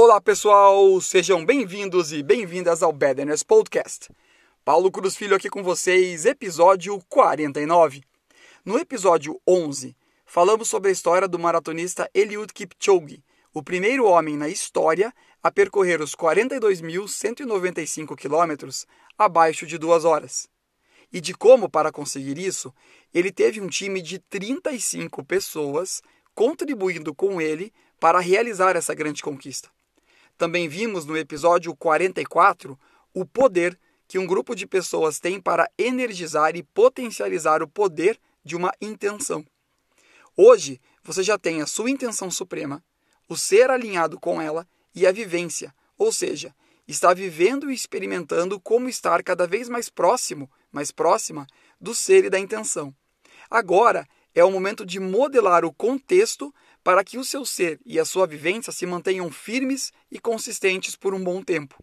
Olá pessoal, sejam bem-vindos e bem-vindas ao Badness Podcast. Paulo Cruz Filho aqui com vocês, episódio 49. No episódio 11, falamos sobre a história do maratonista Eliud Kipchoge, o primeiro homem na história a percorrer os 42.195 quilômetros abaixo de duas horas. E de como, para conseguir isso, ele teve um time de 35 pessoas contribuindo com ele para realizar essa grande conquista. Também vimos no episódio 44 o poder que um grupo de pessoas tem para energizar e potencializar o poder de uma intenção. Hoje, você já tem a sua intenção suprema, o ser alinhado com ela e a vivência, ou seja, está vivendo e experimentando como estar cada vez mais próximo, mais próxima do ser e da intenção. Agora é o momento de modelar o contexto para que o seu ser e a sua vivência se mantenham firmes e consistentes por um bom tempo.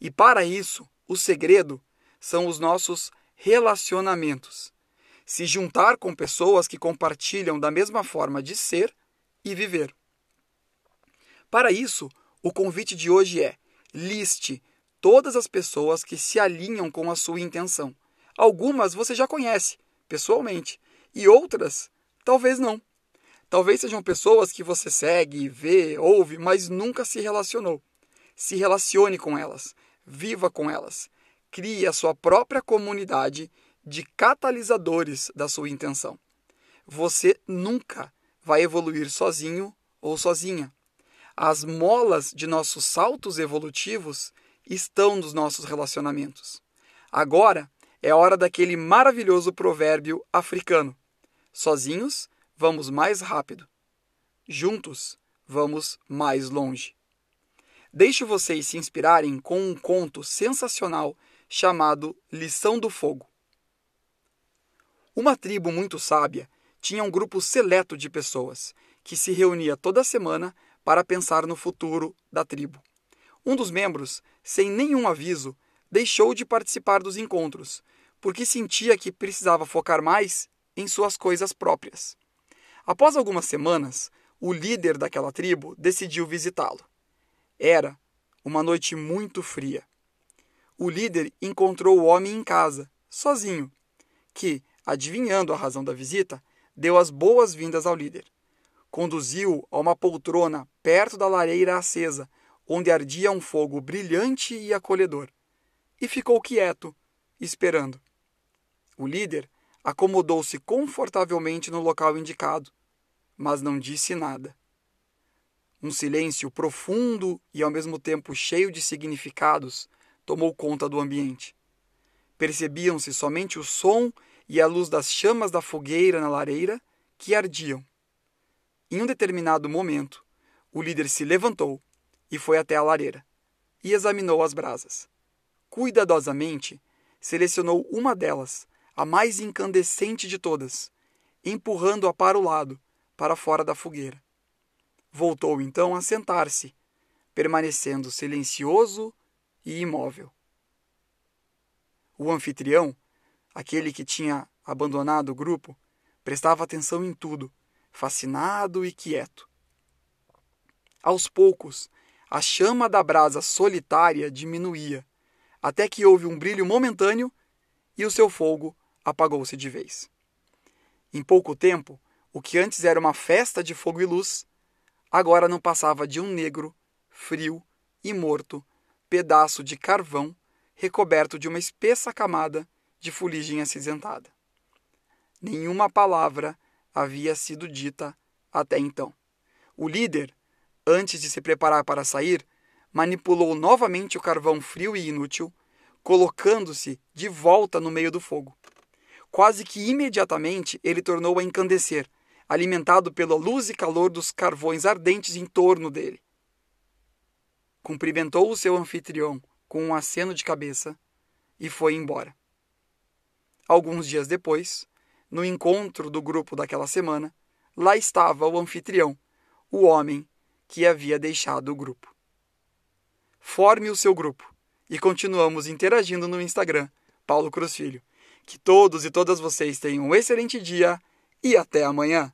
E para isso, o segredo são os nossos relacionamentos. Se juntar com pessoas que compartilham da mesma forma de ser e viver. Para isso, o convite de hoje é: liste todas as pessoas que se alinham com a sua intenção. Algumas você já conhece pessoalmente e outras talvez não. Talvez sejam pessoas que você segue, vê, ouve, mas nunca se relacionou. Se relacione com elas, viva com elas. Crie a sua própria comunidade de catalisadores da sua intenção. Você nunca vai evoluir sozinho ou sozinha. As molas de nossos saltos evolutivos estão nos nossos relacionamentos. Agora é hora daquele maravilhoso provérbio africano: sozinhos vamos mais rápido. Juntos, vamos mais longe. Deixo vocês se inspirarem com um conto sensacional chamado Lição do Fogo. Uma tribo muito sábia tinha um grupo seleto de pessoas que se reunia toda semana para pensar no futuro da tribo. Um dos membros, sem nenhum aviso, deixou de participar dos encontros, porque sentia que precisava focar mais em suas coisas próprias. Após algumas semanas, o líder daquela tribo decidiu visitá-lo. Era uma noite muito fria. O líder encontrou o homem em casa, sozinho, que, adivinhando a razão da visita, deu as boas-vindas ao líder. Conduziu a uma poltrona perto da lareira acesa, onde ardia um fogo brilhante e acolhedor, e ficou quieto, esperando. O líder acomodou-se confortavelmente no local indicado, mas não disse nada. Um silêncio profundo e ao mesmo tempo cheio de significados tomou conta do ambiente. Percebiam-se somente o som e a luz das chamas da fogueira na lareira que ardiam. Em um determinado momento, o líder se levantou e foi até a lareira e examinou as brasas. Cuidadosamente, selecionou uma delas a mais incandescente de todas, empurrando-a para o lado, para fora da fogueira. Voltou então a sentar-se, permanecendo silencioso e imóvel. O anfitrião, aquele que tinha abandonado o grupo, prestava atenção em tudo, fascinado e quieto. Aos poucos, a chama da brasa solitária diminuía, até que houve um brilho momentâneo e o seu fogo apagou-se de vez. Em pouco tempo, o que antes era uma festa de fogo e luz, agora não passava de um negro, frio e morto pedaço de carvão recoberto de uma espessa camada de fuligem acinzentada. Nenhuma palavra havia sido dita até então. O líder, antes de se preparar para sair, manipulou novamente o carvão frio e inútil, colocando-se de volta no meio do fogo. Quase que imediatamente ele tornou a encandecer, alimentado pela luz e calor dos carvões ardentes em torno dele. Cumprimentou o seu anfitrião com um aceno de cabeça e foi embora. Alguns dias depois, no encontro do grupo daquela semana, lá estava o anfitrião, o homem que havia deixado o grupo. Forme o seu grupo e continuamos interagindo no Instagram, Paulo Cruz Filho. Que todos e todas vocês tenham um excelente dia e até amanhã!